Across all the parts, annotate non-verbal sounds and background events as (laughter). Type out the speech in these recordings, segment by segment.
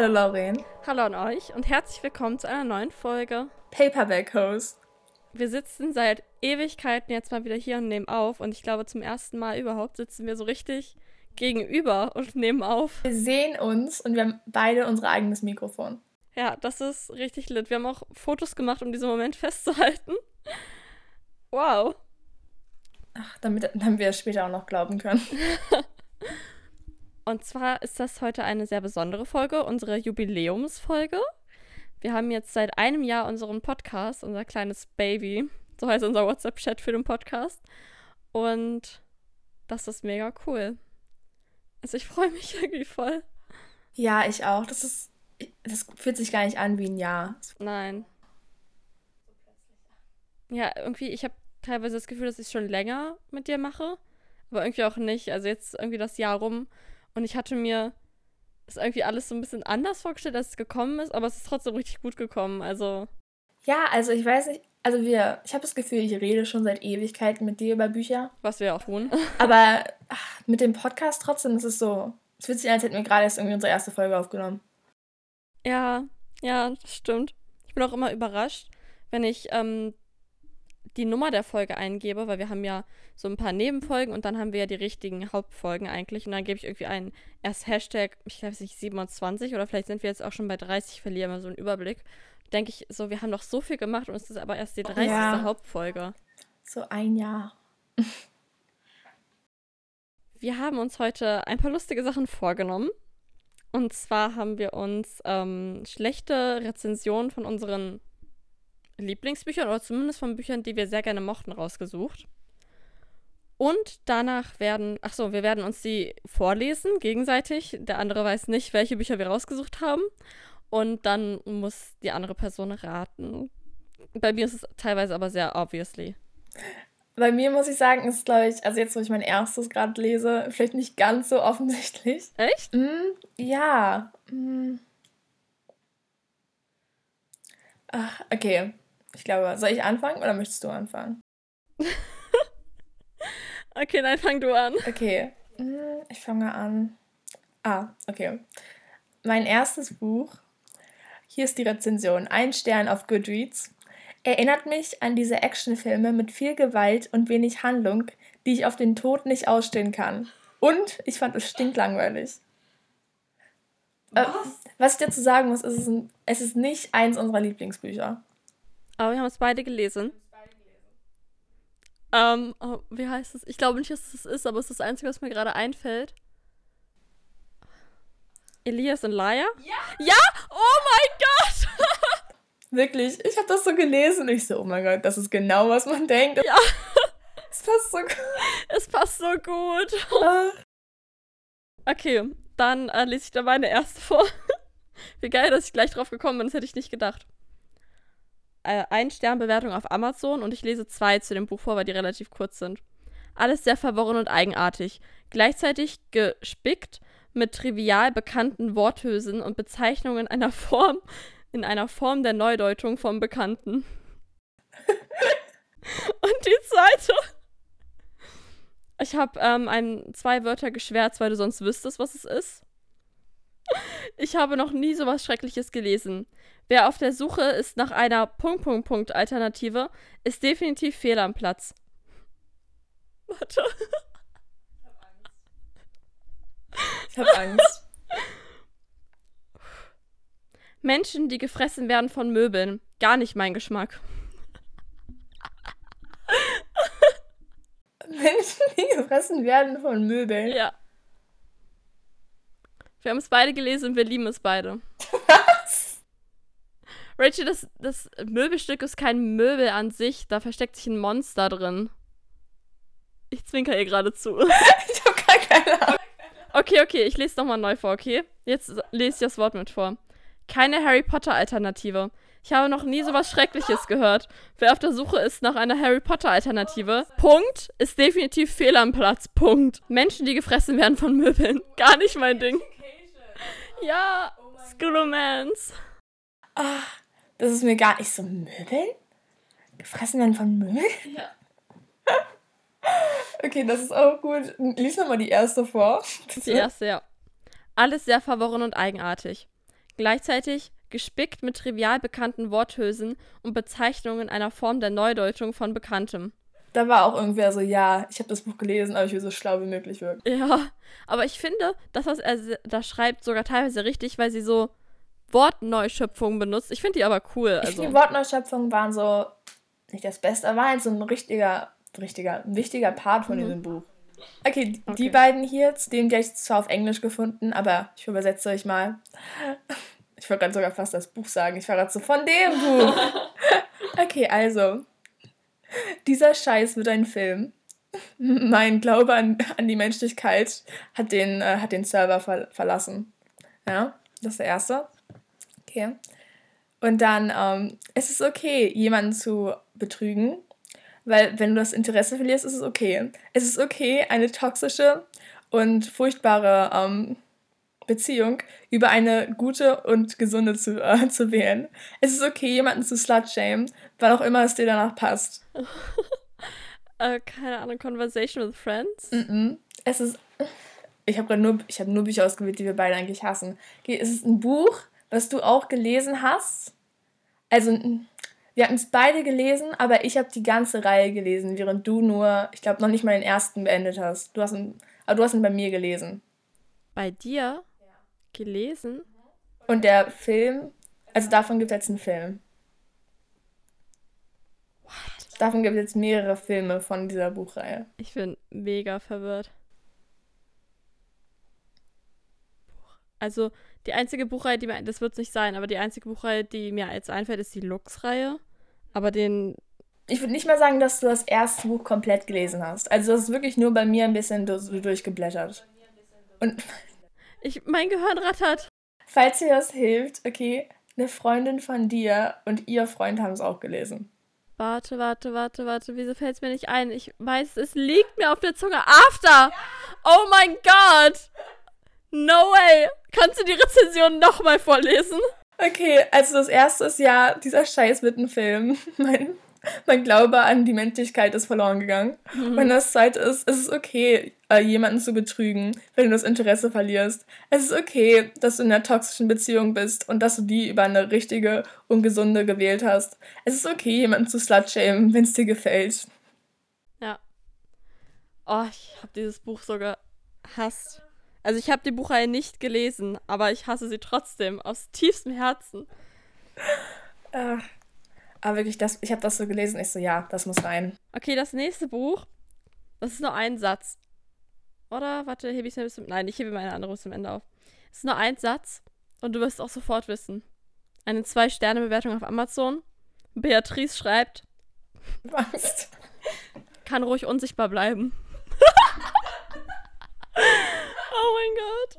Hallo Lauren. Hallo an euch und herzlich willkommen zu einer neuen Folge Paperback Host. Wir sitzen seit Ewigkeiten jetzt mal wieder hier und nehmen auf und ich glaube zum ersten Mal überhaupt sitzen wir so richtig gegenüber und nehmen auf. Wir sehen uns und wir haben beide unser eigenes Mikrofon. Ja, das ist richtig lit. Wir haben auch Fotos gemacht, um diesen Moment (laughs) festzuhalten. Wow. Ach, damit, damit wir es später auch noch glauben können. (laughs) Und zwar ist das heute eine sehr besondere Folge, unsere Jubiläumsfolge. Wir haben jetzt seit einem Jahr unseren Podcast, unser kleines Baby. So heißt unser WhatsApp-Chat für den Podcast. Und das ist mega cool. Also ich freue mich (laughs) irgendwie voll. Ja, ich auch. Das ist. Das fühlt sich gar nicht an wie ein Jahr. Nein. Ja, irgendwie, ich habe teilweise das Gefühl, dass ich es schon länger mit dir mache. Aber irgendwie auch nicht. Also jetzt irgendwie das Jahr rum und ich hatte mir ist irgendwie alles so ein bisschen anders vorgestellt, als es gekommen ist, aber es ist trotzdem richtig gut gekommen. Also. Ja, also ich weiß nicht, also wir, ich habe das Gefühl, ich rede schon seit Ewigkeiten mit dir über Bücher. Was wir auch tun. (laughs) Aber ach, mit dem Podcast trotzdem ist es so, es fühlt sich an, als hätten wir gerade erst irgendwie unsere erste Folge aufgenommen. Ja, ja, das stimmt. Ich bin auch immer überrascht, wenn ich ähm, die Nummer der Folge eingebe, weil wir haben ja so ein paar Nebenfolgen und dann haben wir ja die richtigen Hauptfolgen eigentlich. Und dann gebe ich irgendwie ein, erst Hashtag, ich weiß nicht, 27 oder vielleicht sind wir jetzt auch schon bei 30, verlieren wir so einen Überblick. Denke ich so, wir haben doch so viel gemacht und es ist aber erst die 30. Ja. Hauptfolge. So ein Jahr. (laughs) wir haben uns heute ein paar lustige Sachen vorgenommen. Und zwar haben wir uns ähm, schlechte Rezensionen von unseren Lieblingsbüchern oder zumindest von Büchern, die wir sehr gerne mochten, rausgesucht. Und danach werden, ach so, wir werden uns die vorlesen gegenseitig. Der andere weiß nicht, welche Bücher wir rausgesucht haben. Und dann muss die andere Person raten. Bei mir ist es teilweise aber sehr obviously. Bei mir muss ich sagen, ist glaube ich, also jetzt, wo ich mein erstes gerade lese, vielleicht nicht ganz so offensichtlich. Echt? Mm, ja. Mm. Ach, okay. Ich glaube, soll ich anfangen oder möchtest du anfangen? (laughs) okay, nein, fang du an. Okay, hm, ich fange an. Ah, okay. Mein erstes Buch, hier ist die Rezension, ein Stern auf Goodreads, erinnert mich an diese Actionfilme mit viel Gewalt und wenig Handlung, die ich auf den Tod nicht ausstehen kann. Und ich fand es stinklangweilig. Äh, was? Äh, was ich dazu sagen muss, ist, es, ein, es ist nicht eins unserer Lieblingsbücher. Aber wir haben es beide gelesen. Ähm, oh, wie heißt es? Ich glaube nicht, dass es das ist, aber es ist das Einzige, was mir gerade einfällt. Elias und Laia? Ja! Ja! Oh mein Gott! (laughs) Wirklich, ich habe das so gelesen und ich so, oh mein Gott, das ist genau, was man denkt. Ja. (laughs) Es passt so gut. Es passt so gut. Okay, dann äh, lese ich da meine erste vor. (laughs) Wie geil, dass ich gleich drauf gekommen bin, das hätte ich nicht gedacht äh, ein Sternbewertung auf Amazon und ich lese zwei zu dem Buch vor, weil die relativ kurz sind. Alles sehr verworren und eigenartig. Gleichzeitig gespickt mit trivial bekannten Worthülsen und Bezeichnungen einer Form, in einer Form der Neudeutung vom Bekannten. (laughs) und die zweite. Ich habe ähm, zwei Wörter geschwärzt, weil du sonst wüsstest, was es ist. Ich habe noch nie so was Schreckliches gelesen. Wer auf der Suche ist nach einer Punkt Punkt Punkt Alternative, ist definitiv fehl am Platz. Warte. Ich habe Angst. Menschen, die gefressen werden von Möbeln. Gar nicht mein Geschmack. Menschen, die gefressen werden von Möbeln? Ja. Wir haben es beide gelesen und wir lieben es beide. Rachel, das, das Möbelstück ist kein Möbel an sich, da versteckt sich ein Monster drin. Ich zwinker ihr gerade zu. (laughs) ich hab gar keine Ahnung. Okay, okay, ich lese nochmal neu vor, okay? Jetzt lese ich das Wort mit vor. Keine Harry Potter-Alternative. Ich habe noch nie so was Schreckliches gehört. Wer auf der Suche ist nach einer Harry Potter-Alternative, Punkt, ist definitiv fehl am Platz. Punkt. Menschen, die gefressen werden von Möbeln. (laughs) Gar nicht mein Ding. Ja, Scrolomance. Ah, das ist mir gar nicht so Möbeln? Gefressen werden von Möbeln? Ja. (laughs) okay, das ist auch gut. Lies nochmal die erste vor. Die erste, ja. Alles sehr verworren und eigenartig. Gleichzeitig gespickt mit trivial bekannten Worthülsen und Bezeichnungen einer Form der Neudeutung von Bekanntem. Da war auch irgendwer so, ja, ich habe das Buch gelesen, aber ich will so schlau wie möglich wirken. Ja, aber ich finde, das, was er da schreibt, sogar teilweise richtig, weil sie so Wortneuschöpfungen benutzt. Ich finde die aber cool. Also. Ich finde, die Wortneuschöpfungen waren so nicht das Beste, aber halt so ein richtiger, richtiger, wichtiger Part von mhm. diesem Buch. Okay, okay, die beiden hier, den habe ich zwar auf Englisch gefunden, aber ich übersetze euch mal. Ich wollte gerade sogar fast das Buch sagen. Ich war gerade so von dem Buch. (laughs) Okay, also. Dieser Scheiß wird ein Film. Mein Glaube an, an die Menschlichkeit hat den, äh, hat den Server ver verlassen. Ja, das ist der erste. Okay. Und dann, ähm, es ist okay, jemanden zu betrügen, weil wenn du das Interesse verlierst, ist es okay. Es ist okay, eine toxische und furchtbare ähm, Beziehung über eine gute und gesunde zu, äh, (laughs) zu wählen. Es ist okay, jemanden zu slutshamen, wann auch immer es dir danach passt. (laughs) äh, keine Ahnung, Conversation with Friends? Mm -mm. Es ist. Ich habe gerade nur, hab nur Bücher ausgewählt, die wir beide eigentlich hassen. Es ist ein Buch, was du auch gelesen hast. Also, wir hatten es beide gelesen, aber ich habe die ganze Reihe gelesen, während du nur, ich glaube, noch nicht mal den ersten beendet hast. Du hast ihn, aber du hast ihn bei mir gelesen. Bei dir? Gelesen. Und der Film, also davon gibt es jetzt einen Film. What? Davon gibt es jetzt mehrere Filme von dieser Buchreihe. Ich bin mega verwirrt. Also die einzige Buchreihe, die mir, das wird es nicht sein, aber die einzige Buchreihe, die mir jetzt einfällt, ist die Lux-Reihe. Aber den. Ich würde nicht mal sagen, dass du das erste Buch komplett gelesen hast. Also das ist wirklich nur bei mir ein bisschen durchgeblättert. Und ich, mein Gehirn rattert. Falls dir das hilft, okay, eine Freundin von dir und ihr Freund haben es auch gelesen. Warte, warte, warte, warte. Wieso fällt es mir nicht ein? Ich weiß, es liegt mir auf der Zunge. After! Oh mein Gott! No way! Kannst du die Rezension nochmal vorlesen? Okay, also das erste ist ja, dieser Scheiß wird ein Film. (laughs) Mein (laughs) mein Glaube an die Menschlichkeit ist verloren gegangen. Mhm. Und das zweite ist, es ist okay, äh, jemanden zu betrügen, wenn du das Interesse verlierst. Es ist okay, dass du in einer toxischen Beziehung bist und dass du die über eine richtige und gesunde gewählt hast. Es ist okay, jemanden zu slutshamen, wenn es dir gefällt. Ja. Oh, ich habe dieses Buch sogar hasst. Also ich habe die Buchreihe nicht gelesen, aber ich hasse sie trotzdem aus tiefstem Herzen. Ach. Aber wirklich, das, ich habe das so gelesen, ich so, ja, das muss rein. Okay, das nächste Buch, das ist nur ein Satz. Oder? Warte, hebe ich es mir bis zum. Nein, ich hebe meine andere bis zum Ende auf. Es ist nur ein Satz und du wirst auch sofort wissen. Eine Zwei-Sterne-Bewertung auf Amazon. Beatrice schreibt. Was? Kann ruhig unsichtbar bleiben. (laughs) oh mein Gott.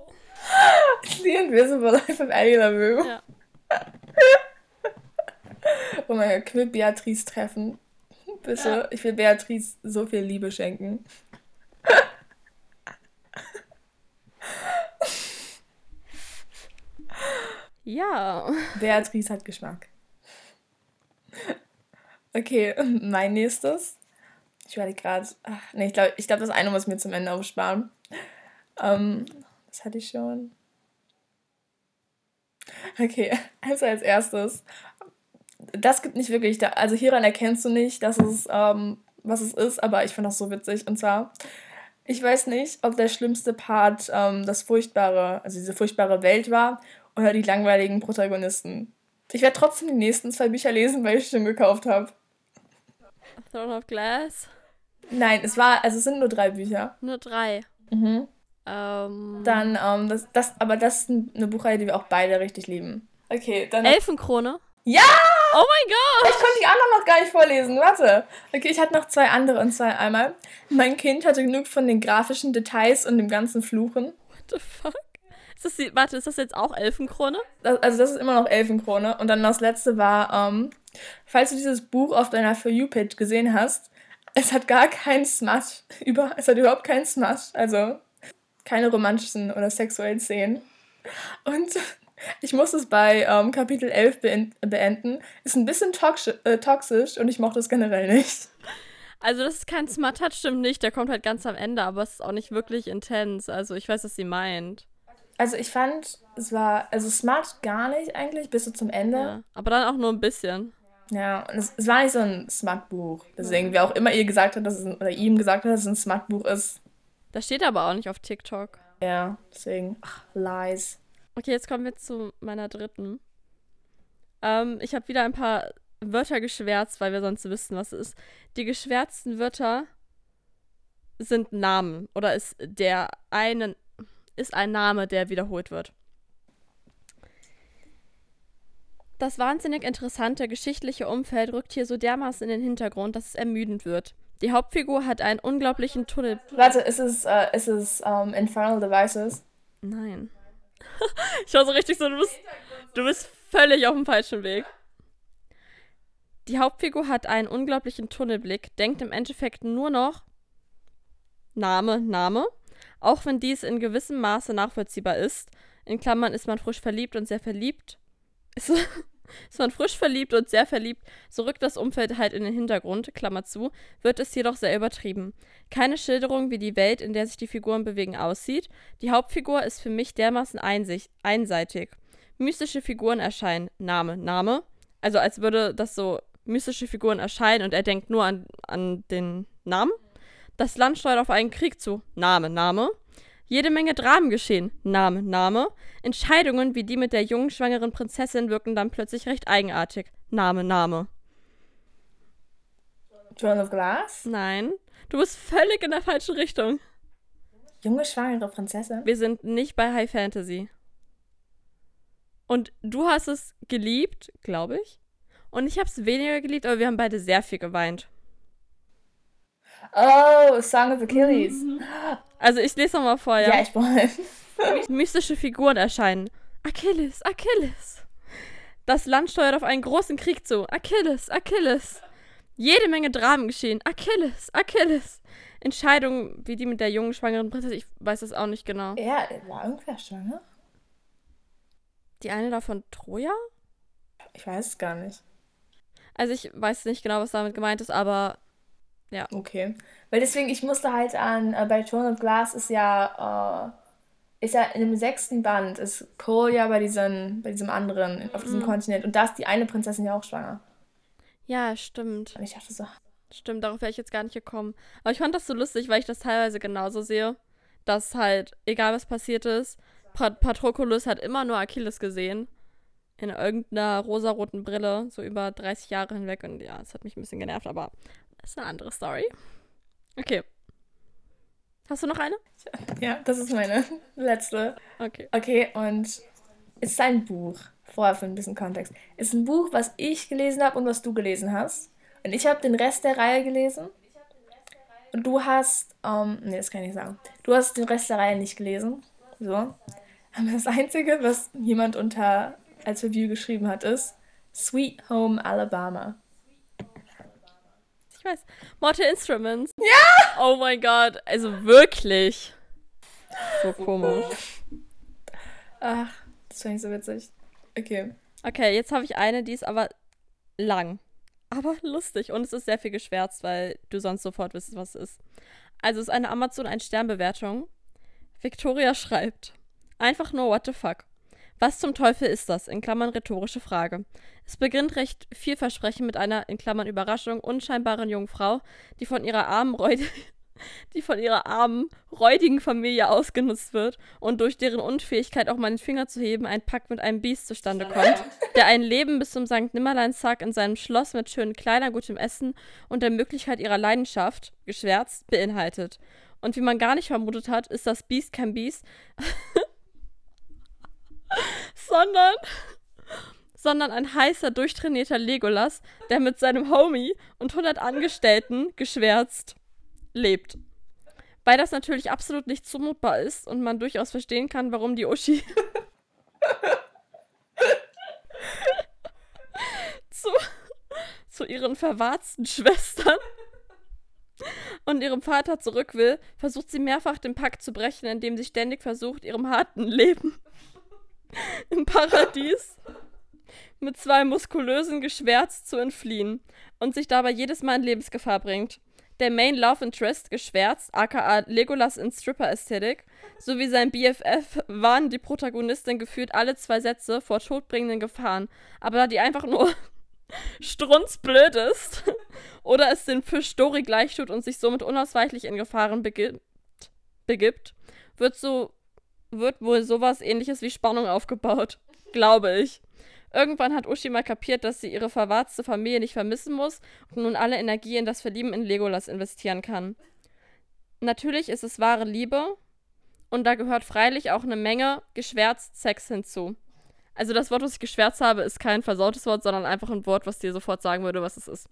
The Invisible Life of Annie LaRue. Ja. (laughs) Oh mein Gott, können wir Beatrice treffen? Bitte, ja. ich will Beatrice so viel Liebe schenken. (laughs) Ja. Beatrice hat Geschmack. Okay, (laughs) mein nächstes. Ich werde gerade. Nee, ich glaube, ich glaub, das eine muss mir zum Ende aufsparen. Ähm, das hatte ich schon. Okay, (laughs) also als erstes das gibt nicht wirklich, da, also hieran erkennst du nicht, dass es, ähm, was es ist, aber ich finde das so witzig. Und zwar, ich weiß nicht, ob der schlimmste Part ähm, das furchtbare, also diese furchtbare Welt war oder die langweiligen Protagonisten. Ich werde trotzdem die nächsten zwei Bücher lesen, weil ich schon gekauft habe. Throne of Glass? Nein, es war, also es sind nur drei Bücher. Nur drei. Mhm. Ähm. Dann, ähm, das, das, aber das ist eine Buchreihe, die wir auch beide richtig lieben. Okay, dann. Elfenkrone? Ja! Oh mein Gott! Ich konnte die anderen noch gar nicht vorlesen. Warte. Okay, ich hatte noch zwei andere. Und zwar einmal, mein Kind hatte genug von den grafischen Details und dem ganzen Fluchen. What the fuck? Ist das die, warte, ist das jetzt auch Elfenkrone? Das, also das ist immer noch Elfenkrone. Und dann das letzte war, ähm, falls du dieses Buch auf deiner For You-Page gesehen hast, es hat gar keinen Smash. Über, es hat überhaupt keinen Smash. Also keine romantischen oder sexuellen Szenen. Und ich muss es bei ähm, Kapitel 11 beenden. Ist ein bisschen toxisch, äh, toxisch und ich mochte es generell nicht. Also, das ist kein Smart Touch, stimmt nicht. Der kommt halt ganz am Ende, aber es ist auch nicht wirklich intens. Also, ich weiß, was sie meint. Also ich fand, es war, also smart gar nicht eigentlich, bis so zum Ende. Ja, aber dann auch nur ein bisschen. Ja, und es, es war nicht so ein Smart-Buch. Deswegen, wer auch immer ihr gesagt hat, dass es ein, oder ihm gesagt hat, dass es ein Smart-Buch ist. Das steht aber auch nicht auf TikTok. Ja, deswegen, ach, Lies. Okay, jetzt kommen wir zu meiner dritten. Ähm, ich habe wieder ein paar Wörter geschwärzt, weil wir sonst wissen, was es ist. Die geschwärzten Wörter sind Namen oder ist der eine ist ein Name, der wiederholt wird. Das wahnsinnig interessante geschichtliche Umfeld rückt hier so dermaßen in den Hintergrund, dass es ermüdend wird. Die Hauptfigur hat einen unglaublichen Tunnel. Warte, ist es, äh, ist es um, Infernal Devices? Nein. (laughs) ich war so richtig so, du bist, du bist völlig auf dem falschen Weg. Die Hauptfigur hat einen unglaublichen Tunnelblick, denkt im Endeffekt nur noch Name, Name, auch wenn dies in gewissem Maße nachvollziehbar ist. In Klammern ist man frisch verliebt und sehr verliebt. (laughs) Ist, man frisch verliebt und sehr verliebt, so rückt das Umfeld halt in den Hintergrund, Klammer zu, wird es jedoch sehr übertrieben. Keine Schilderung, wie die Welt, in der sich die Figuren bewegen, aussieht. Die Hauptfigur ist für mich dermaßen einsich, einseitig. Mystische Figuren erscheinen. Name, Name. Also als würde das so mystische Figuren erscheinen und er denkt nur an, an den Namen. Das Land steuert auf einen Krieg zu. Name, Name. Jede Menge Dramen geschehen. Name, Name. Entscheidungen wie die mit der jungen schwangeren Prinzessin wirken dann plötzlich recht eigenartig. Name, Name. Throne of Glass? Nein. Du bist völlig in der falschen Richtung. Junge schwangere Prinzessin? Wir sind nicht bei High Fantasy. Und du hast es geliebt, glaube ich. Und ich habe es weniger geliebt, aber wir haben beide sehr viel geweint. Oh, Song of Achilles. (laughs) Also ich lese nochmal vor, ja. Ja, ich wollte. (laughs) Mystische Figuren erscheinen. Achilles, Achilles. Das Land steuert auf einen großen Krieg zu. Achilles, Achilles. Jede Menge Dramen geschehen. Achilles, Achilles. Entscheidungen wie die mit der jungen schwangeren Prinzessin. Ich weiß das auch nicht genau. Ja, war irgendwer schwanger? Die eine davon Troja? Ich weiß es gar nicht. Also ich weiß nicht genau, was damit gemeint ist, aber ja. Okay. Weil deswegen, ich musste halt an, äh, bei Throne of Glass ist ja, äh, ist ja in dem sechsten Band, ist Cole ja bei diesem, bei diesem anderen, auf diesem Mhm. Kontinent. Und da ist die eine Prinzessin ja auch schwanger. Ja, stimmt. Und ich dachte so, Stimmt, darauf wäre ich jetzt gar nicht gekommen. Aber ich fand das so lustig, weil ich das teilweise genauso sehe. Dass halt, egal was passiert ist, Pat Patroclus hat immer nur Achilles gesehen. In irgendeiner rosaroten Brille, so über 30 Jahre hinweg. Und ja, es hat mich ein bisschen genervt, aber das ist eine andere Story. Okay. Hast du noch eine? ja, das ist meine letzte. Okay. Okay, und es ist ein Buch. Vorher für ein bisschen Kontext. Es ist ein Buch, was ich gelesen habe und was du gelesen hast. Und ich habe den Rest der Reihe gelesen. Und du hast, ähm, nee, das kann ich nicht sagen. Du hast den Rest der Reihe nicht gelesen. So. Aber das Einzige, was jemand unter als Review geschrieben hat, ist Sweet Home Alabama. Ich weiß. Mortal Instruments. Ja! Oh mein Gott. Also wirklich. So komisch. Ach, das fand ich so witzig. Okay. Okay, jetzt habe ich eine, die ist aber lang. Aber lustig. Und es ist sehr viel geschwärzt, weil du sonst sofort wissest, was es ist. Also es ist eine Amazon ein Sternbewertung. Victoria schreibt. Einfach nur what the fuck. Was zum Teufel ist das? In Klammern rhetorische Frage. Es beginnt recht vielversprechend mit einer, in Klammern Überraschung, unscheinbaren jungen Frau, die von ihrer armen, räud (laughs) die von ihrer armen, räudigen Familie ausgenutzt wird und durch deren Unfähigkeit auch mal den Finger zu heben ein Pakt mit einem Biest zustande kommt, der ein Leben bis zum St. Nimmerleinstag in seinem Schloss mit schönen Kleidern, gutem Essen und der Möglichkeit ihrer Leidenschaft, geschwärzt, beinhaltet. Und wie man gar nicht vermutet hat, ist das Biest kein Biest, (laughs) sondern sondern ein heißer, durchtrainierter Legolas, der mit seinem Homie und 100 Angestellten geschwärzt lebt. Weil das natürlich absolut nicht zumutbar ist und man durchaus verstehen kann, warum die Uschi (laughs) zu, zu ihren verwarzten Schwestern und ihrem Vater zurück will, versucht sie mehrfach den Pakt zu brechen, indem sie ständig versucht, ihrem harten Leben (laughs) im Paradies mit zwei muskulösen Geschwärz zu entfliehen und sich dabei jedes Mal in Lebensgefahr bringt. der Main Love Interest geschwärzt, aka Legolas in Stripper-Ästhetik, sowie sein BFF warnen die Protagonistin gefühlt alle zwei Sätze vor todbringenden Gefahren. Aber da die einfach nur (laughs) strunzblöd ist (laughs) oder es den Fisch Dory gleich tut und sich somit unausweichlich in Gefahren begibt, begibt wird so wird wohl sowas ähnliches wie Spannung aufgebaut. Glaube ich. Irgendwann hat Uschi mal kapiert, dass sie ihre verwarzte Familie nicht vermissen muss und nun alle Energie in das Verlieben in Legolas investieren kann. Natürlich ist es wahre Liebe und da gehört freilich auch eine Menge geschwärzt Sex hinzu. Also das Wort, was ich geschwärzt habe, ist kein versautes Wort, sondern einfach ein Wort, was dir sofort sagen würde, was es ist.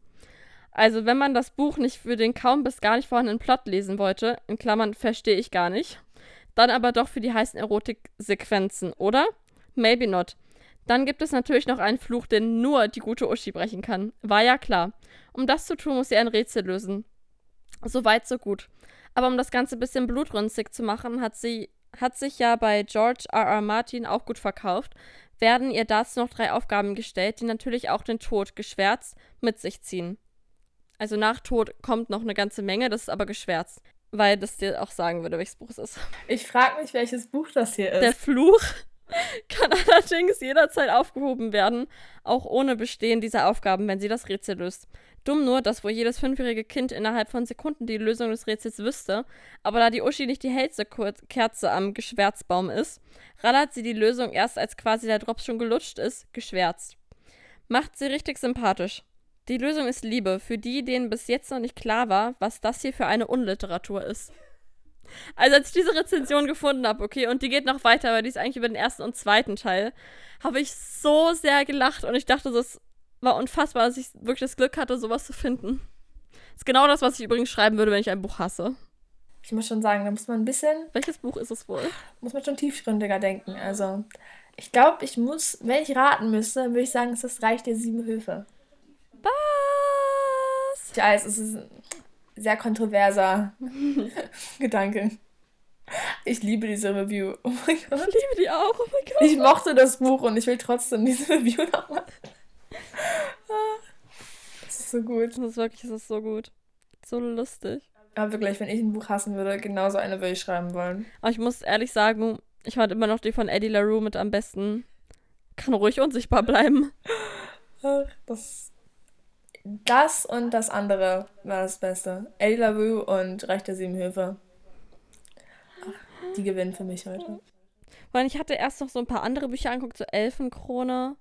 Also wenn man das Buch nicht für den kaum bis gar nicht vorhandenen Plot lesen wollte, in Klammern verstehe ich gar nicht, dann aber doch für die heißen Erotiksequenzen, oder? Maybe not. Dann gibt es natürlich noch einen Fluch, den nur die gute Uschi brechen kann. War ja klar. Um das zu tun, muss sie ein Rätsel lösen. So weit, so gut. Aber um das Ganze ein bisschen blutrünstig zu machen, hat sie hat sich ja bei George R. R. Martin auch gut verkauft, werden ihr dazu noch drei Aufgaben gestellt, die natürlich auch den Tod geschwärzt mit sich ziehen. Also nach Tod kommt noch eine ganze Menge, das ist aber geschwärzt, weil das dir auch sagen würde, welches Buch es ist. Ich frage mich, welches Buch das hier ist. Der Fluch (laughs) kann allerdings jederzeit aufgehoben werden, auch ohne Bestehen dieser Aufgaben, wenn sie das Rätsel löst. Dumm nur, dass wohl jedes fünfjährige Kind innerhalb von Sekunden die Lösung des Rätsels wüsste, aber da die Uschi nicht die hellste Kerze am Geschwärzbaum ist, rallert sie die Lösung erst als quasi der Drops schon gelutscht ist, geschwärzt. Macht sie richtig sympathisch. Die Lösung ist Liebe, für die, denen bis jetzt noch nicht klar war, was das hier für eine Unliteratur ist. Also als ich diese Rezension gefunden habe, okay, und die geht noch weiter, weil die ist eigentlich über den ersten und zweiten Teil, habe ich so sehr gelacht und ich dachte, das war unfassbar, dass ich wirklich das Glück hatte, sowas zu finden. Das ist genau das, was ich übrigens schreiben würde, wenn ich ein Buch hasse. Ich muss schon sagen, da muss man ein bisschen. Welches Buch ist es wohl? Muss man schon tiefgründiger denken. Also, ich glaube, ich muss, wenn ich raten müsste, würde ich sagen, es ist das Reich der sieben Höfe. Was? Ich weiß, es ist ein sehr kontroverser (laughs) Gedanke. Ich liebe diese Review. Oh mein Gott. Ich liebe die auch. Oh mein Gott. Ich mochte das Buch und ich will trotzdem diese Review nochmal. Das ist so gut. Das ist wirklich, das ist so gut. So lustig. Aber wirklich, wenn ich ein Buch hassen würde, genauso eine würde ich schreiben wollen. Aber ich muss ehrlich sagen, ich fand immer noch die von Eddie LaRue mit am besten. Kann ruhig unsichtbar bleiben. Das, das und das andere war das Beste. Eddie LaRue und Reich der Sieben Höfe. Die gewinnen für mich heute. Weil ich hatte erst noch so ein paar andere Bücher angeguckt, so Elfenkrone.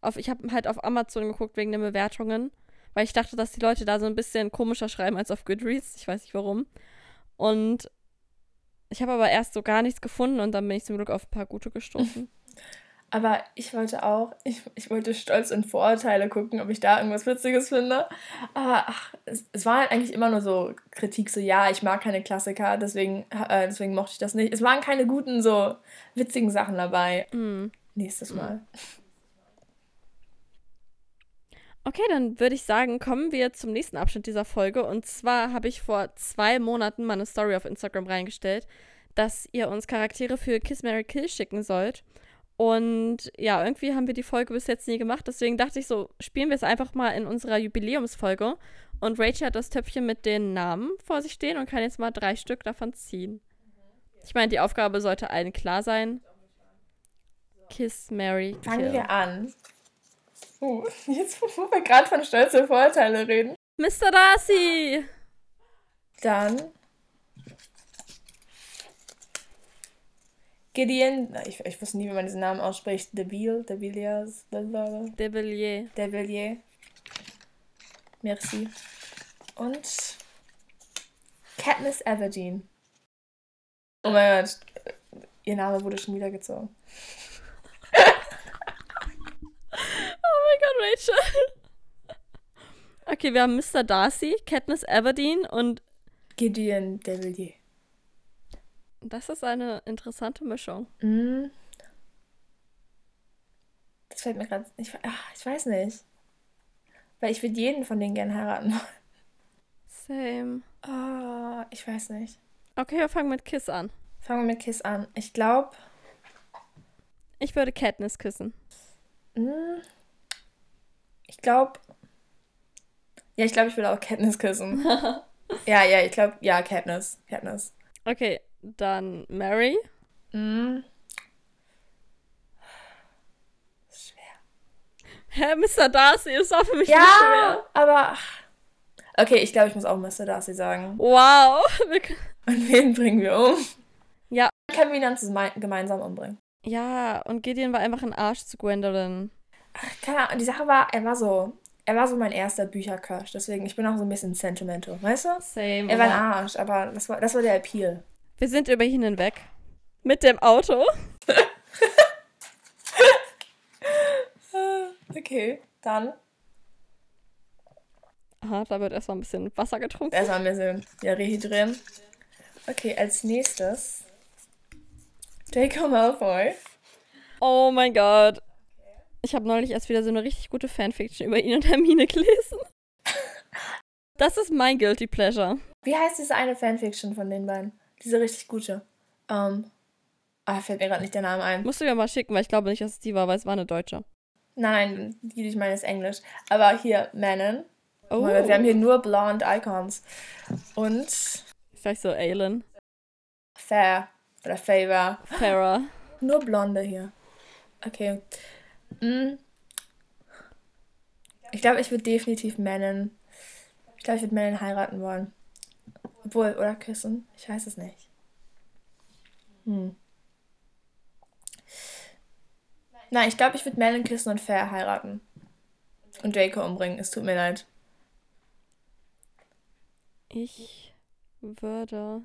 Auf, ich habe halt auf Amazon geguckt wegen den Bewertungen, weil ich dachte, dass die Leute da so ein bisschen komischer schreiben als auf Goodreads. Ich weiß nicht warum. Und ich habe aber erst so gar nichts gefunden und dann bin ich zum Glück auf ein paar gute gestoßen. (laughs) Aber ich wollte auch, ich, ich wollte Stolz und Vorurteile gucken, ob ich da irgendwas Witziges finde. Aber ach, es, es war halt eigentlich immer nur so Kritik, so ja, ich mag keine Klassiker, deswegen, äh, deswegen mochte ich das nicht. Es waren keine guten, so witzigen Sachen dabei. Mm. Nächstes Mal. Okay, dann würde ich sagen, kommen wir zum nächsten Abschnitt dieser Folge. Und zwar habe ich vor zwei Monaten meine Story auf Instagram reingestellt, dass ihr uns Charaktere für Kiss Mary Kill schicken sollt. Und ja, irgendwie haben wir die Folge bis jetzt nie gemacht. Deswegen dachte ich so, spielen wir es einfach mal in unserer Jubiläumsfolge. Und Rachel hat das Töpfchen mit den Namen vor sich stehen und kann jetzt mal drei Stück davon ziehen. Ich meine, die Aufgabe sollte allen klar sein. Kiss Mary Kill. Fangen wir an. Uh, (laughs) jetzt, wo wir gerade von Stolz und Vorurteile reden. Mr. Darcy! Dann. Gideon, ich, ich wusste nie, wie man diesen Namen ausspricht. Deville, Devilliers, Devilliers. Devilliers. Merci. Und Katniss Everdeen. Oh mein Gott, ihr Name wurde schon wieder gezogen. (laughs) Rachel. Okay, wir haben Mr. Darcy, Katniss Everdeen und Gideon Devilliers. Das ist eine interessante Mischung. Mm. Das fällt mir gerade. Ich, ich weiß nicht. Weil ich würde jeden von denen gerne heiraten wollen. Same. Oh, ich weiß nicht. Okay, wir fangen mit Kiss an. Fangen wir mit Kiss an. Ich glaube. Ich würde Katniss küssen. Mm. Ich glaube. Ja, ich glaube, ich will auch Katniss küssen. (laughs) Ja, ja, ich glaube, ja, Katniss. Katniss. Okay, dann Mary. Mm. Hä, Mr. Darcy ist auch für mich Ja, nicht schwer. aber. Okay, ich glaube, ich muss auch Mr. Darcy sagen. Wow. (laughs) Und wen bringen wir um? Ja. Können wir ihn dann gemeinsam umbringen? Ja, und Gideon war einfach ein Arsch zu Gwendolyn. Keine Ahnung, die Sache war, er war so. Er war so mein erster Büchercrush, deswegen ich bin auch so ein bisschen sentimental, weißt du? Same. Er war ein Arsch, aber das war, das war der Appeal. Wir sind über ihn hinweg. Mit dem Auto. (laughs) Okay, dann Aha, da wird erstmal ein bisschen Wasser getrunken. erstmal ein bisschen ja, rehydrieren. Okay, als nächstes Draco Malfoy. Oh mein Gott. Ich habe neulich erst wieder so eine richtig gute Fanfiction über ihn und Hermine gelesen. Das ist mein Guilty Pleasure. Wie heißt diese eine Fanfiction von den beiden? Diese richtig gute. Ähm. Ah, fällt mir gerade nicht der Name ein. Musst du mir mal schicken, weil ich glaube nicht, dass es die war, weil es war eine deutsche. Nein, die, die ich meine, ist Englisch. Aber hier, Manon. Oh, Oh mein Gott, wir haben hier nur blonde Icons. Und Vielleicht so Aelin. Fair. Oder Favor. Farah. (laughs) Nur Blonde hier. Okay. Mm. Ich glaube, ich würde definitiv Manon. Ich glaube, ich würde Manon heiraten wollen. Obwohl, oder küssen. Ich weiß es nicht. Hm. Nein, ich glaube, ich würde Manon küssen und Fair heiraten. Und Draco umbringen. Es tut mir leid. Ich würde.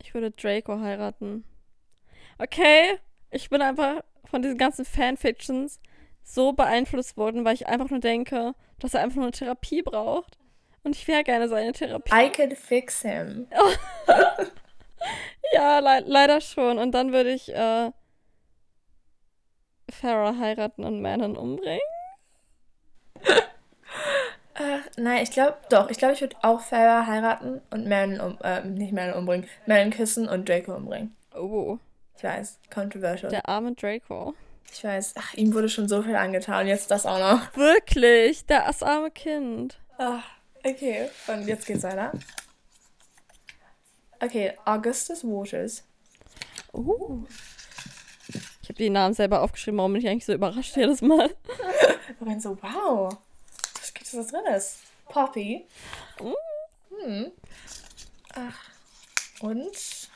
Ich würde Draco heiraten. Okay, ich bin einfach von diesen ganzen Fanfictions so beeinflusst worden, weil ich einfach nur denke, dass er einfach nur eine Therapie braucht. Und ich wäre gerne seine Therapie. I could fix him. (laughs) Ja, le leider schon. Und dann würde ich äh, Farah heiraten und Manon umbringen. Ach, (laughs) nein, ich glaube, doch. Ich glaube, ich würde auch Farah heiraten und Manon um, äh, nicht Manon umbringen. Manon küssen und Draco umbringen. Oh, Ich weiß, controversial. der arme Draco. Ich weiß, ach, ihm wurde schon so viel angetan, jetzt das auch noch. Wirklich, das arme Kind. Ach, okay, und jetzt geht's weiter. Okay, Augustus Waters. Oh. Ich habe die Namen selber aufgeschrieben, warum bin ich eigentlich so überrascht jedes Mal? (laughs) Ich bin so, wow, was gibt es da drin ist? Poppy. Hm. Ach, und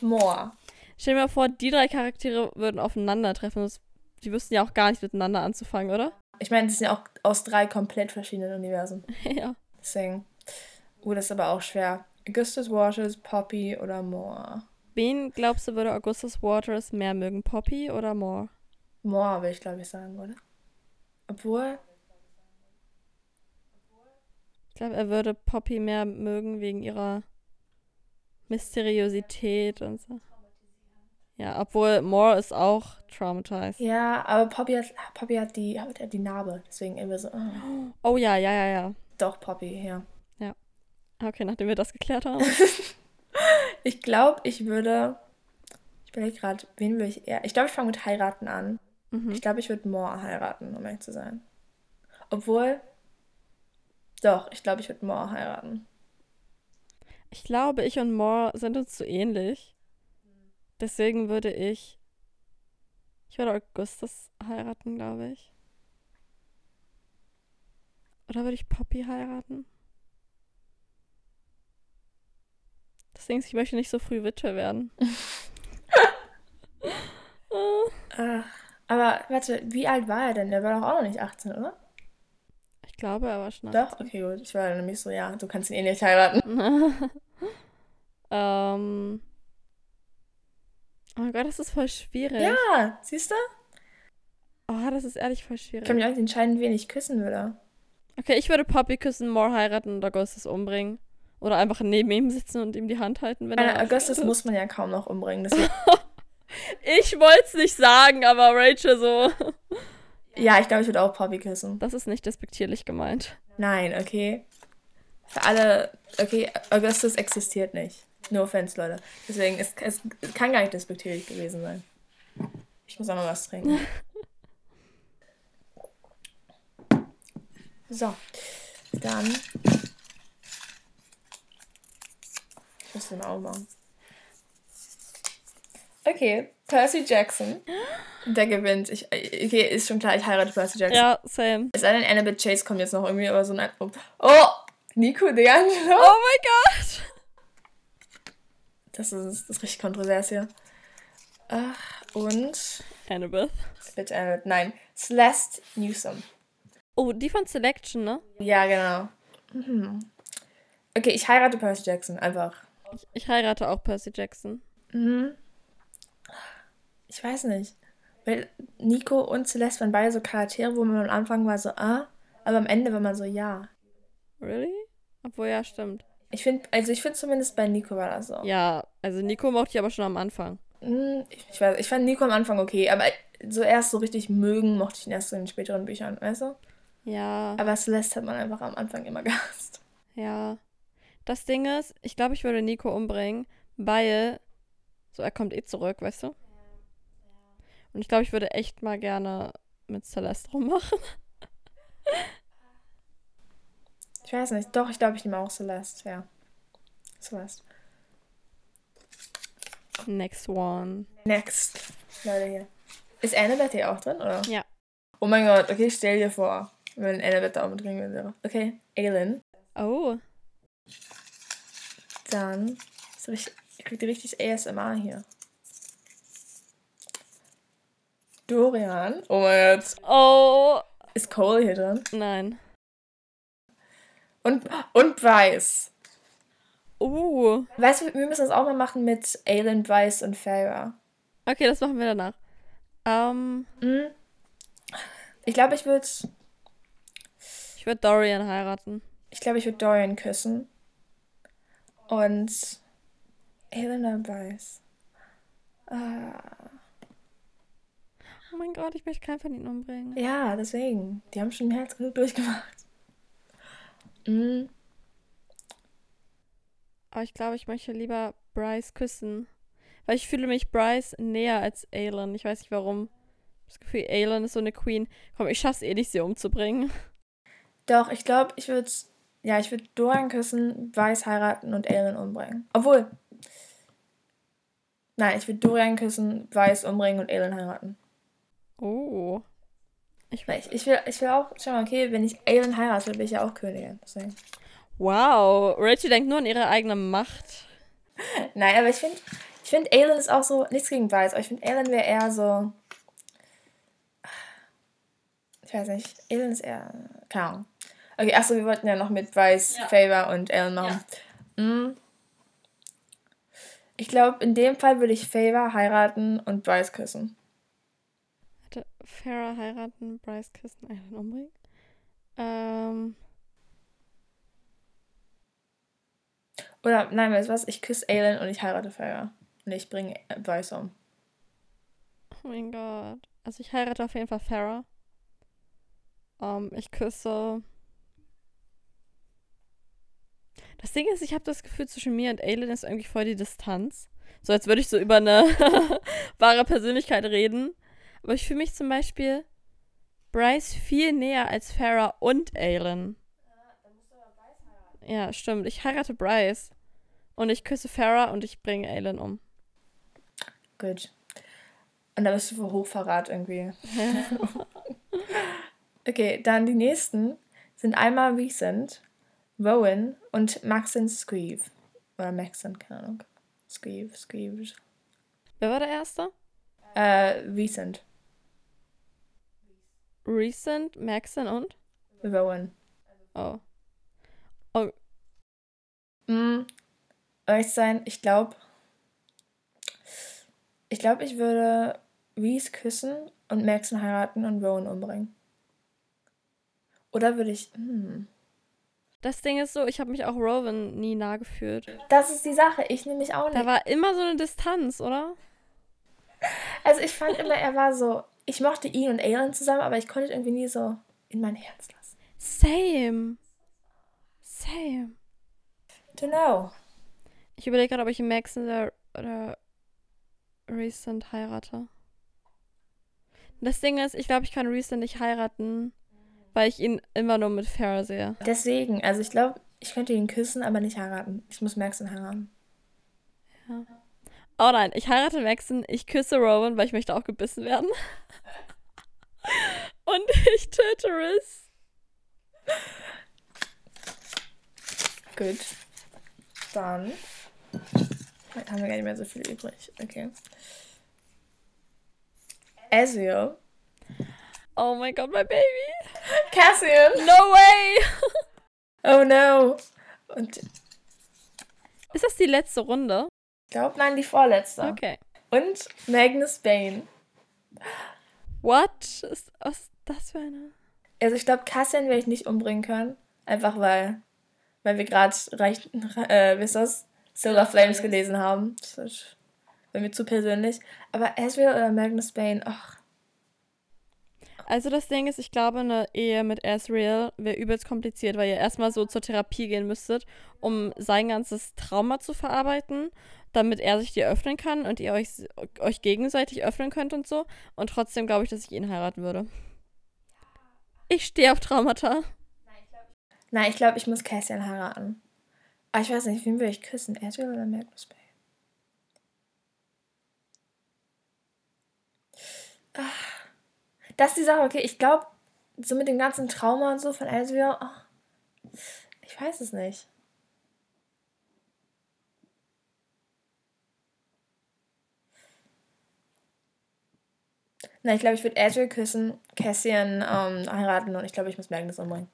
Moore. Stell dir mal vor, die drei Charaktere würden aufeinandertreffen. Das, die wüssten ja auch gar nicht miteinander anzufangen, oder? Ich meine, das sind ja auch aus drei komplett verschiedenen Universen. (laughs) ja. Deswegen. Uh, das ist aber auch schwer. Augustus Waters, Poppy oder Moore? Wen glaubst du, würde Augustus Waters mehr mögen? Poppy oder Moore? Moore, will ich glaube ich sagen, oder? Obwohl, Ich glaube, er würde Poppy mehr mögen wegen ihrer Mysteriosität und so. Ja, obwohl Moore ist auch traumatized. ja, aber Poppy hat, Poppy hat die, hat die Narbe. Deswegen immer so, oh, Oh ja, ja, ja, ja. doch Poppy, ja. Okay, nachdem wir das geklärt haben. (laughs) Ich glaube, ich würde. Ich überlege gerade, wen würde ich eher. Ich glaube, ich fange mit heiraten an. Mhm. Ich glaube, ich würde Moore heiraten, um ehrlich zu sein. Obwohl. Doch, ich glaube, ich würde Moore heiraten. Ich glaube, ich und Moore sind uns zu ähnlich. Deswegen würde ich. Ich würde Augustus heiraten, glaube ich. Oder würde ich Poppy heiraten? Das Ding ist, ich möchte nicht so früh Witwe werden. Äh, (laughs) Ach, aber warte, wie alt war er denn? Der war doch auch noch nicht 18, oder? ich glaube, er war schon. Doch? Okay, gut. Ich war nämlich so, ja, du kannst ihn eh nicht heiraten. (laughs) ähm. Oh mein Gott, das ist voll schwierig. Ja, siehst du? Oh, das ist ehrlich voll Ich schwierig. kann mich auch nicht entscheiden, wen ich küssen würde. Okay, ich würde Poppy küssen, Moore heiraten und Augustus umbringen. Oder einfach neben ihm sitzen und ihm die Hand halten, wenn er. Augustus muss man ja kaum noch umbringen. (laughs) Ich wollte es nicht sagen, aber Rachel so. ja, ich glaube, ich würde auch Poppy küssen. Das ist nicht despektierlich gemeint. Nein, okay. Für alle, okay, Augustus existiert nicht. No offense, Leute. Deswegen, es, es kann gar nicht despektierlich gewesen sein. Ich muss auch noch was trinken. (laughs) So, dann. Ich muss den auch machen. Okay, Percy Jackson. Der gewinnt. Ich, okay, ist schon klar, ich heirate Percy Jackson. Ja, same. Es sei denn, Annabelle Chase kommt jetzt noch irgendwie, aber so ein. Oh! Nico D'Angelo. Oh mein Gott! Das ist, das ist richtig kontrovers hier. Ach, und. Annabeth. Bitte Annabeth. Nein. Celeste Newsom. Oh, die von Selection, ne? Ja, genau. Mhm. Okay, ich heirate Percy Jackson, einfach. Ich, ich heirate auch Percy Jackson. Mhm. Ich weiß nicht. Weil Nico und Celeste waren beide so Charaktere, wo man am Anfang war so, ah, aber am Ende war man so, ja. Really? Obwohl, ja, stimmt. Ich finde, also ich finde zumindest bei Nico war das so. Ja, also Nico mochte ich aber schon am Anfang. Hm, Ich, weiß, ich fand Nico am Anfang okay, aber so erst so richtig mögen mochte ich ihn erst in den späteren Büchern, weißt du? Ja, Aber Celeste hat man einfach am Anfang immer (laughs) gehasst. ja. Das Ding ist, ich glaube, ich würde Nico umbringen, weil so er kommt eh zurück, weißt du? Und ich glaube, ich würde echt mal gerne mit Celeste rummachen. (laughs) Ich weiß nicht. Doch, ich glaube, ich nehme auch Celeste, ja. Celeste. Next one. Next. Leute hier. Ist Annabeth hier auch drin, oder? Ja. Oh mein Gott, okay, stell dir vor, wenn Annabeth da auch mit drin wäre. Okay, Aelin. Oh, Dann. So richtig, ich krieg richtig ASMR hier. Dorian. Oh mein Gott. oh, Ist Cole hier drin? nein. Und, und Bryce. Uh, Weißt du, wir müssen das auch mal machen mit Aelin, Bryce und Farah. okay, das machen wir danach. Ähm, Hm? Ich glaube, ich würde ich würde Dorian heiraten. ich glaube, ich würde Dorian küssen. Und Aelin und Bryce. Ah, Oh mein Gott, ich möchte keinen von ihnen umbringen. ja, deswegen. Die haben schon mehr als genug durchgemacht. Hm. Aber ich glaube, ich möchte lieber Bryce küssen. Weil ich fühle mich Bryce näher als Aelin. Ich weiß nicht warum. Das Gefühl, Aelin ist so eine Queen. Komm, ich schaff's eh nicht, sie umzubringen. Doch, ich glaube, ich würde ja, ich würde Dorian küssen, Bryce heiraten und Aelin umbringen. Obwohl. Nein, ich würde Dorian küssen, Bryce umbringen und Aelin heiraten. Oh. Ich Weil ich, will, ich will auch, schau mal, okay, wenn ich Aelin heirate, bin ich ja auch Königin. Deswegen. Wow. Rachel denkt nur an ihre eigene Macht. (laughs) Nein, aber ich finde, ich finde, Aelin ist auch so, nichts gegen Bryce, aber ich finde, Aelin wäre eher so. Ich weiß nicht, Aelin ist eher. Keine Ahnung. Okay, achso, wir wollten ja noch mit Bryce, Ja. Favor und Aelin machen. Mm. Ich glaube, in dem Fall würde ich Favor heiraten und Bryce küssen. Farah heiraten, Bryce küssen, Aelin umbringen. Ähm, Oder, nein, weißt du was? Ich küsse Aelin und ich heirate Favor. Und ich bringe Bryce um. oh mein Gott. Also ich heirate auf jeden Fall Farah. Ähm, ich küsse. Das Ding ist, ich habe das Gefühl, zwischen mir und Aelin ist irgendwie voll die Distanz. So als würde ich so über eine (laughs) wahre Persönlichkeit reden. Aber ich fühle mich zum Beispiel Bryce viel näher als Farah und Aelin. Ja, stimmt. Ich heirate Bryce. Und ich küsse Farah und ich bringe Aelin um. Gut. Und da bist du für Hochverrat irgendwie. (laughs) okay, dann die nächsten sind einmal Recent, Rowan und Maxon Scrieve. Oder Maxon, keine Ahnung. Scrieve, Scrieve. Wer war der Erste? Äh, Recent, Recent, Maxon und? Rowan. Oh. Mm, ehrlich zu sein, ich glaube, ich glaube, ich würde Reese küssen und Maxon heiraten und Rowan umbringen. Oder würde ich, hm. Das Ding ist so, ich habe mich auch Rowan nie nah gefühlt. Das ist die Sache, ich nehme mich auch Da nicht. war immer so eine Distanz, oder? Also ich fand immer, er war so, ich mochte ihn und Aelin zusammen, aber ich konnte ihn irgendwie nie so in mein Herz lassen. Same. Same. Don't know. Ich überlege gerade, ob ich Maxon oder, oder Recent heirate. Das Ding ist, ich glaube, ich kann Recent nicht heiraten, weil ich ihn immer nur mit Farrah sehe. Deswegen, also ich glaube, ich könnte ihn küssen, aber nicht heiraten. Ich muss Maxon heiraten. Ja. Oh nein, ich heirate Maxon, ich küsse Rowan, weil ich möchte auch gebissen werden. (laughs) Und ich töte Riz. Gut. Dann haben wir gar nicht mehr so viel übrig. Okay. Ezio. Oh mein Gott, my baby. Cassian. No way. oh no. Und ist das die letzte Runde? Ich glaube, nein, die vorletzte. Okay. Und Magnus Bane. What? Ist, was ist das für eine? Also ich glaube, Cassian werde ich nicht umbringen können. Einfach weil, weil wir gerade äh, wie ist das? Silver Flames gelesen haben. Das ist bei mir zu persönlich. Aber Ezreal oder Magnus Bane, ach. Also das Ding ist, ich glaube, eine Ehe mit Ezreal wäre übelst kompliziert, weil ihr erstmal so zur Therapie gehen müsstet, um sein ganzes Trauma zu verarbeiten damit er sich dir öffnen kann und ihr euch, euch gegenseitig öffnen könnt und so. Und trotzdem glaube ich, dass ich ihn heiraten würde. Ich stehe auf Traumata. Nein, ich glaube, ich muss Cassian heiraten. Aber ich weiß nicht, wen würde ich küssen? Ezreal oder Magnus Bay? Ah. Das ist die Sache, okay, ich glaube, so mit dem ganzen Trauma und so von Ezreal, oh, ich weiß es nicht. Na, ich glaube, ich würde Ezreal küssen, Cassian ähm, heiraten und ich glaube, ich muss Magnus umbringen.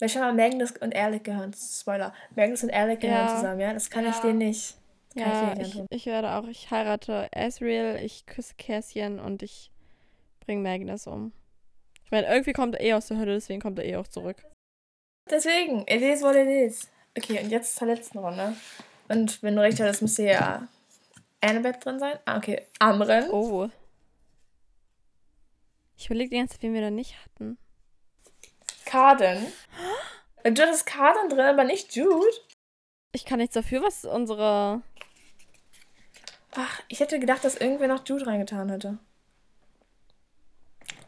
Weil schon mal Magnus und Alec gehören, Spoiler, Magnus und Alec gehören ja. zusammen, ja? Das kann ja. ich denen nicht. ja, ich, ich, ich, werde auch, ich heirate Ezreal, ich küsse Cassian und ich bringe Magnus um. Ich meine, irgendwie kommt er eh aus der Hölle, deswegen kommt er eh auch zurück. Deswegen, it is what it is. Okay, und jetzt zur letzten Runde. Und wenn du recht hast, müsste ja Annabeth drin sein. Ah, okay. Amren. Oh. Ich überlege die ganze Zeit, wen wir da nicht hatten. Carden. Du hattest Carden drin, aber nicht Jude. Ich kann nichts dafür, was unsere. Ach, ich hätte gedacht, dass irgendwer noch Jude reingetan hätte.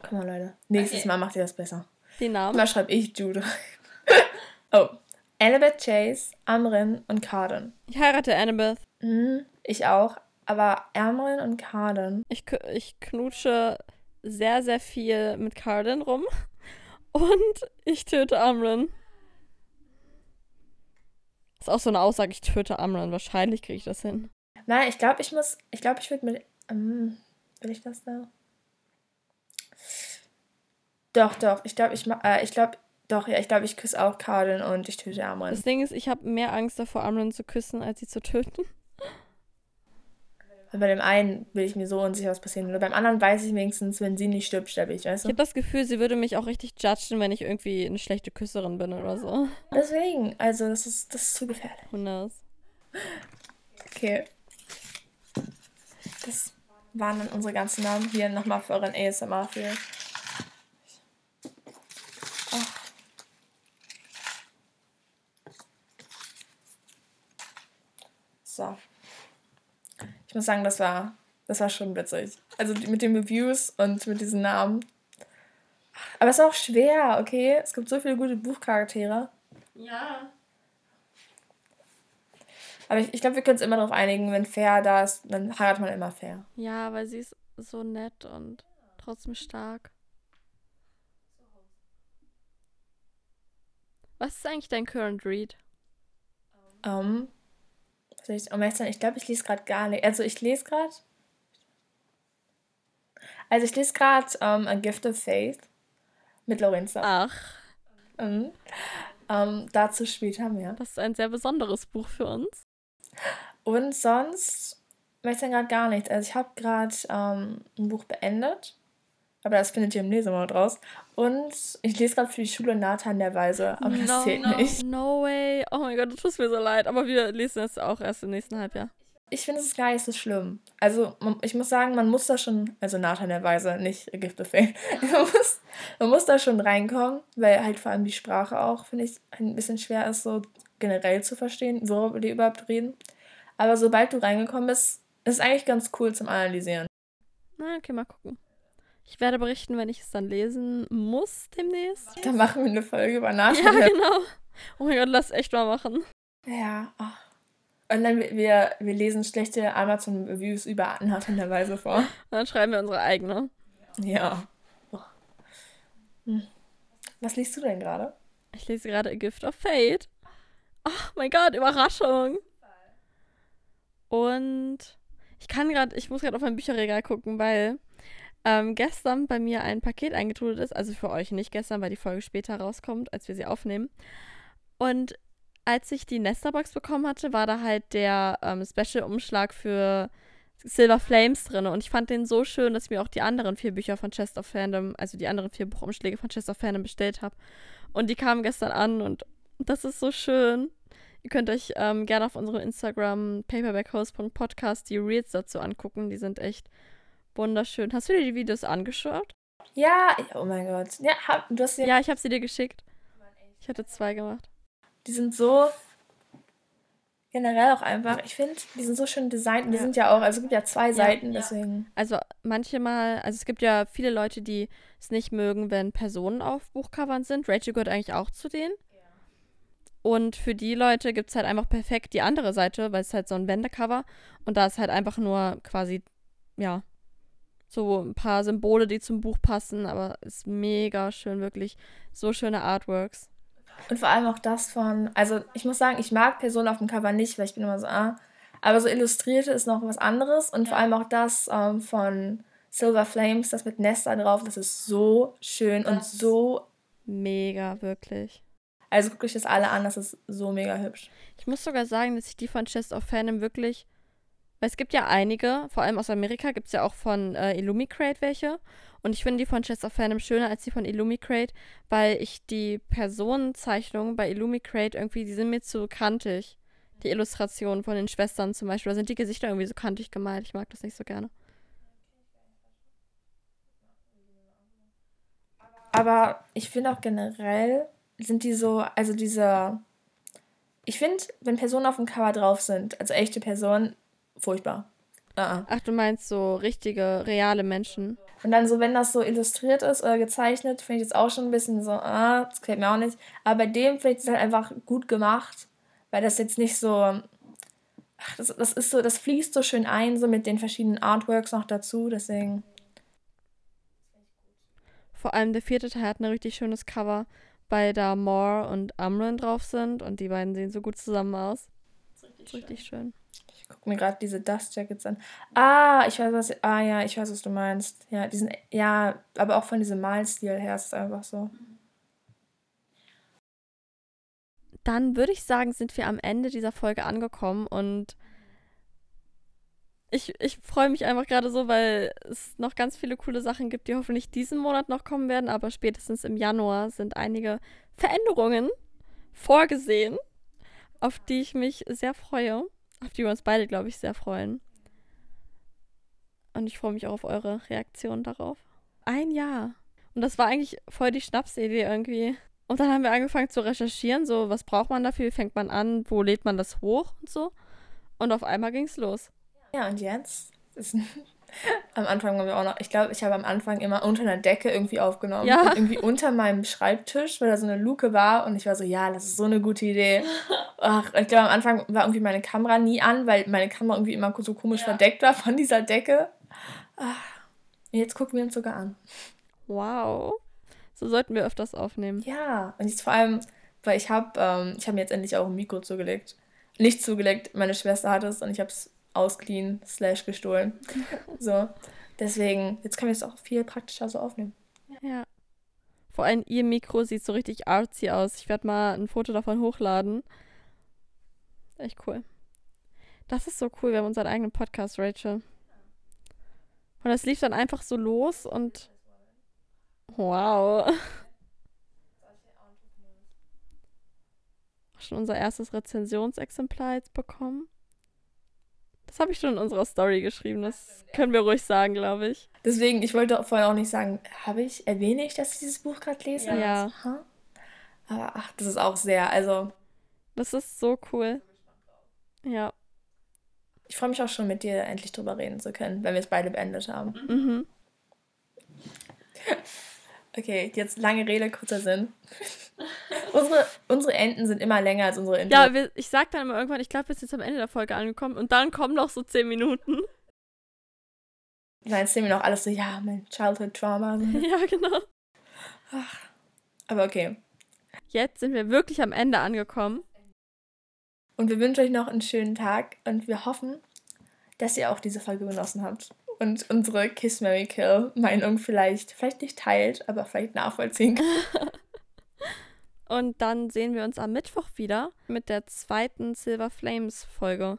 Komm mal, Leute. Nächstes okay. Mal macht ihr das besser. Die Namen? Mal schreibe ich Jude (laughs) oh. Annabeth Chase, Amrin und Carden. Ich heirate Annabeth. Mhm, ich auch. Aber Amrin und Carden. Ich, ich knutsche sehr, sehr viel mit Carden rum. (laughs) Und ich töte Amron. Ist auch so eine Aussage, ich töte Amron. Wahrscheinlich kriege ich das hin. Nein, ich glaube, ich muss. Ich glaube, ich würde mit. Ähm, will ich das da? Doch, doch. Ich glaube, ich äh, ich glaube, doch, ja, ich glaube, ich küsse auch Carden und ich töte Amron. Das Ding ist, ich habe mehr Angst davor, Amron zu küssen, als sie zu töten. Und bei dem einen will ich mir so unsicher, was passieren würde. Beim anderen weiß ich wenigstens, wenn sie nicht stirbt, sterbe ich, weißt du? Ich habe das Gefühl, sie würde mich auch richtig judgen, wenn ich irgendwie eine schlechte Küsserin bin oder so. Deswegen, also das ist, das ist zu gefährlich. Who knows? Okay. Das waren dann unsere ganzen Namen. Hier nochmal für euren ASMR für. So ich muss sagen, das war, das war schon witzig. Also mit den Reviews und mit diesen Namen. Aber es ist auch schwer, okay? Es gibt so viele gute Buchcharaktere. Ja. Aber ich, ich glaube, wir können uns immer darauf einigen, wenn fair da ist, dann heiratet man immer fair. Ja, weil sie ist so nett und trotzdem stark. Was ist eigentlich dein Current Read? Um, ähm, soll ich, um ich glaube, ich lese gerade gar nicht. Also ich lese gerade. Also ich lese gerade um, ähm, A Gift of Faith mit Lorenza. Ach. Mhm. Um, dazu später mehr. Das ist ein sehr besonderes Buch für uns. Und sonst weiß ich gerade gar nichts. Also ich habe gerade um, ein Buch beendet. Aber das findet ihr im Lesemord raus. Und ich lese gerade für die Schule Nathan der Weise, aber no, das zählt no, nicht. No way. Oh mein Gott, das tut mir so leid. Aber wir lesen es auch erst im nächsten Halbjahr. Ich finde es gar nicht so schlimm. Also, ich muss sagen, man muss da schon, also Nathan der Weise, nicht Gift of Fate. (laughs) man, muss, man muss da schon reinkommen, weil halt vor allem die Sprache auch, finde ich, ein bisschen schwer ist, so generell zu verstehen, worüber die überhaupt reden. Aber sobald du reingekommen bist, ist es eigentlich ganz cool zum Analysieren. Na, okay, mal gucken. Ich werde berichten, wenn ich es dann lesen muss demnächst. Dann machen wir eine Folge über Ja, Nachschlag. genau. Oh mein Gott, lass echt mal machen. Ja. ach. Und dann wir, wir, lesen schlechte Amazon-Reviews über anhaltenderweise vor. Und dann schreiben wir unsere eigene. Ja. Hm. Was liest du denn gerade? Ich lese gerade A Gift of Fate. Oh mein Gott, Überraschung. Und ich kann gerade, ich muss gerade auf mein Bücherregal gucken, weil ähm, gestern bei mir ein Paket eingetrudelt ist. Also für euch nicht gestern, weil die Folge später rauskommt, als wir sie aufnehmen. Und als ich die Nesterbox bekommen hatte, war da halt der ähm, Special-Umschlag für Silver Flames drin. Und ich fand den so schön, dass ich mir auch die anderen vier Bücher von Chest of Fandom, also die anderen vier Buchumschläge von Chest of Fandom bestellt habe. Und die kamen gestern an und das ist so schön. Ihr könnt euch ähm, gerne auf unserem Instagram paperbackhost.podcast die Reels dazu angucken. Die sind echt wunderschön. Hast du dir die Videos angeschaut? Ja, oh mein Gott. Ja, hab, du hast ja, Ja, ich habe sie dir geschickt. Ich hatte zwei gemacht. die sind so generell auch einfach, ich finde, die sind so schön designt. und Die Ja. sind ja auch, also es gibt ja zwei Seiten, ja. deswegen. Also manchmal, also es gibt ja viele Leute, die es nicht mögen, wenn Personen auf Buchcovern sind. Rachel gehört eigentlich auch zu denen. Und für die Leute gibt es halt einfach perfekt die andere Seite, weil es halt so ein Wendecover und da ist halt einfach nur quasi, ja, so ein paar Symbole, die zum Buch passen, aber ist mega schön, wirklich. So schöne Artworks. Und vor allem auch das von, also ich muss sagen, ich mag Personen auf dem Cover nicht, weil ich bin immer so, ah. Aber so Illustrierte ist noch was anderes. Und vor allem auch das ähm, von Silver Flames, das mit Nesta drauf, das ist so schön und Das- so. Mega, wirklich. Also guckt euch das alle an, das ist so mega hübsch. Ich muss sogar sagen, dass ich die von Chest of Fandom wirklich. Weil es gibt ja einige, vor allem aus Amerika gibt es ja auch von äh, Illumicrate welche. Und ich finde die von Chest of Fandom schöner als die von Illumicrate, weil ich die Personenzeichnungen bei Illumicrate irgendwie, die sind mir zu kantig. Die Illustrationen von den Schwestern zum Beispiel, da sind die Gesichter irgendwie so kantig gemalt. Ich mag das nicht so gerne. Aber ich finde auch generell sind die so, also diese. Ich finde, wenn Personen auf dem Cover drauf sind, also echte Personen, furchtbar. Ah, ah. Ach, du meinst so richtige, reale Menschen. Und dann so, wenn das so illustriert ist oder gezeichnet, finde ich jetzt auch schon ein bisschen so, ah, das gefällt mir auch nicht. Aber bei dem finde ich es halt einfach gut gemacht, weil das jetzt nicht so, ach, das, das ist so, das fließt so schön ein, so mit den verschiedenen Artworks noch dazu, deswegen. Vor allem der vierte Teil hat ein richtig schönes Cover, weil da Moore und Amron drauf sind und die beiden sehen so gut zusammen aus. Ist richtig schön. Ich gucke mir gerade diese Dust Jackets an. Ah, ich weiß was, ah ja, ich weiß, was du meinst. Ja, die sind, ja, aber auch von diesem Malstil her ist es einfach so. Dann würde ich sagen, sind wir am Ende dieser Folge angekommen und ich, ich freue mich einfach gerade so, weil es noch ganz viele coole Sachen gibt, die hoffentlich diesen Monat noch kommen werden, aber spätestens im Januar sind einige Veränderungen vorgesehen, auf die ich mich sehr freue, auf die wir uns beide, glaube ich, sehr freuen. Und ich freue mich auch auf eure Reaktion darauf. Ein Jahr. Und das war eigentlich voll die Schnapsidee irgendwie. Und dann haben wir angefangen zu recherchieren, so was braucht man dafür, wie fängt man an, wo lädt man das hoch und so. Und auf einmal ging's los. Ja, und jetzt? Ist, am Anfang haben wir auch noch, ich glaube, ich habe am Anfang immer unter einer Decke irgendwie aufgenommen. Ja. Und irgendwie unter meinem Schreibtisch, weil da so eine Luke war. Und ich war so, ja, das ist so eine gute Idee. Ach, ich glaube, am Anfang war irgendwie meine Kamera nie an, weil meine Kamera irgendwie immer so komisch verdeckt war von dieser Decke. Ach, und jetzt gucken wir uns sogar an. Wow. So sollten wir öfters aufnehmen. Ja, und jetzt vor allem, weil ich habe ähm, ich habe mir jetzt endlich auch ein Mikro zugelegt. Nicht zugelegt, meine Schwester hat es und ich habe es ausgeliehen slash gestohlen. (laughs) So, deswegen, jetzt können wir es auch viel praktischer so aufnehmen. Ja. Vor allem ihr Mikro sieht so richtig artsy aus. Ich werde mal ein Foto davon hochladen. Echt cool. Das ist so cool. Wir haben unseren eigenen Podcast, Rachel. Und das lief dann einfach so los und. Wow. (laughs) Schon unser erstes Rezensionsexemplar jetzt bekommen. Das habe ich schon in unserer Story geschrieben. Das können wir ruhig sagen, glaube ich. Deswegen, ich wollte vorher auch nicht sagen, habe ich, erwähne ich, dass ich dieses Buch gerade lese? Ja. Ja. Aber ach, das ist auch sehr, also Das ist so cool. Ja. ich freue mich auch schon mit dir endlich drüber reden zu können, wenn wir es beide beendet haben. Mhm. (laughs) Okay, jetzt lange Rede, kurzer Sinn. (laughs) unsere, unsere Enden sind immer länger als unsere Intro. Ja, wir, ich sag dann immer irgendwann, ich glaube, wir sind jetzt am Ende der Folge angekommen und dann kommen noch so zehn Minuten. Nein, jetzt sehen wir noch alles so, ja, mein Childhood Trauma. (laughs) ja, genau. Ach, aber okay. Jetzt sind wir wirklich am Ende angekommen. Und wir wünschen euch noch einen schönen Tag und wir hoffen, dass ihr auch diese Folge genossen habt und unsere Kiss Mary Kill Meinung vielleicht, vielleicht nicht teilt, aber vielleicht nachvollziehen könnt. (laughs) und dann sehen wir uns am Mittwoch wieder mit der zweiten Silver Flames Folge,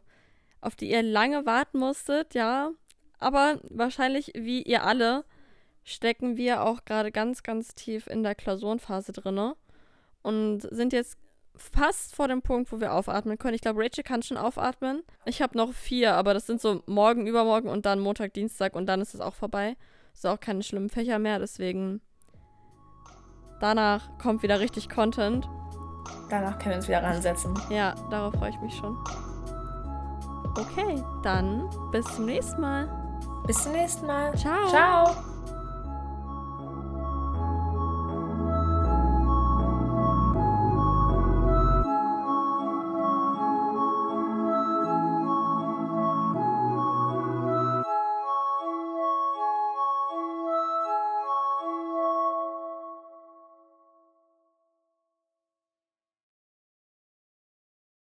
auf die ihr lange warten musstet, ja. Aber wahrscheinlich, wie ihr alle, stecken wir auch gerade ganz, ganz tief in der Klausurenphase drinne und sind jetzt fast vor dem Punkt, wo wir aufatmen können. Ich glaube, Rachel kann schon aufatmen. Ich habe noch vier, aber das sind so morgen, übermorgen und dann Montag, Dienstag und dann ist es auch vorbei. Ist auch keine schlimmen Fächer mehr, deswegen danach kommt wieder richtig Content. Danach können wir uns wieder ransetzen. Ja, darauf freue ich mich schon. Okay, dann bis zum nächsten Mal. Bis zum nächsten Mal. Ciao. Ciao.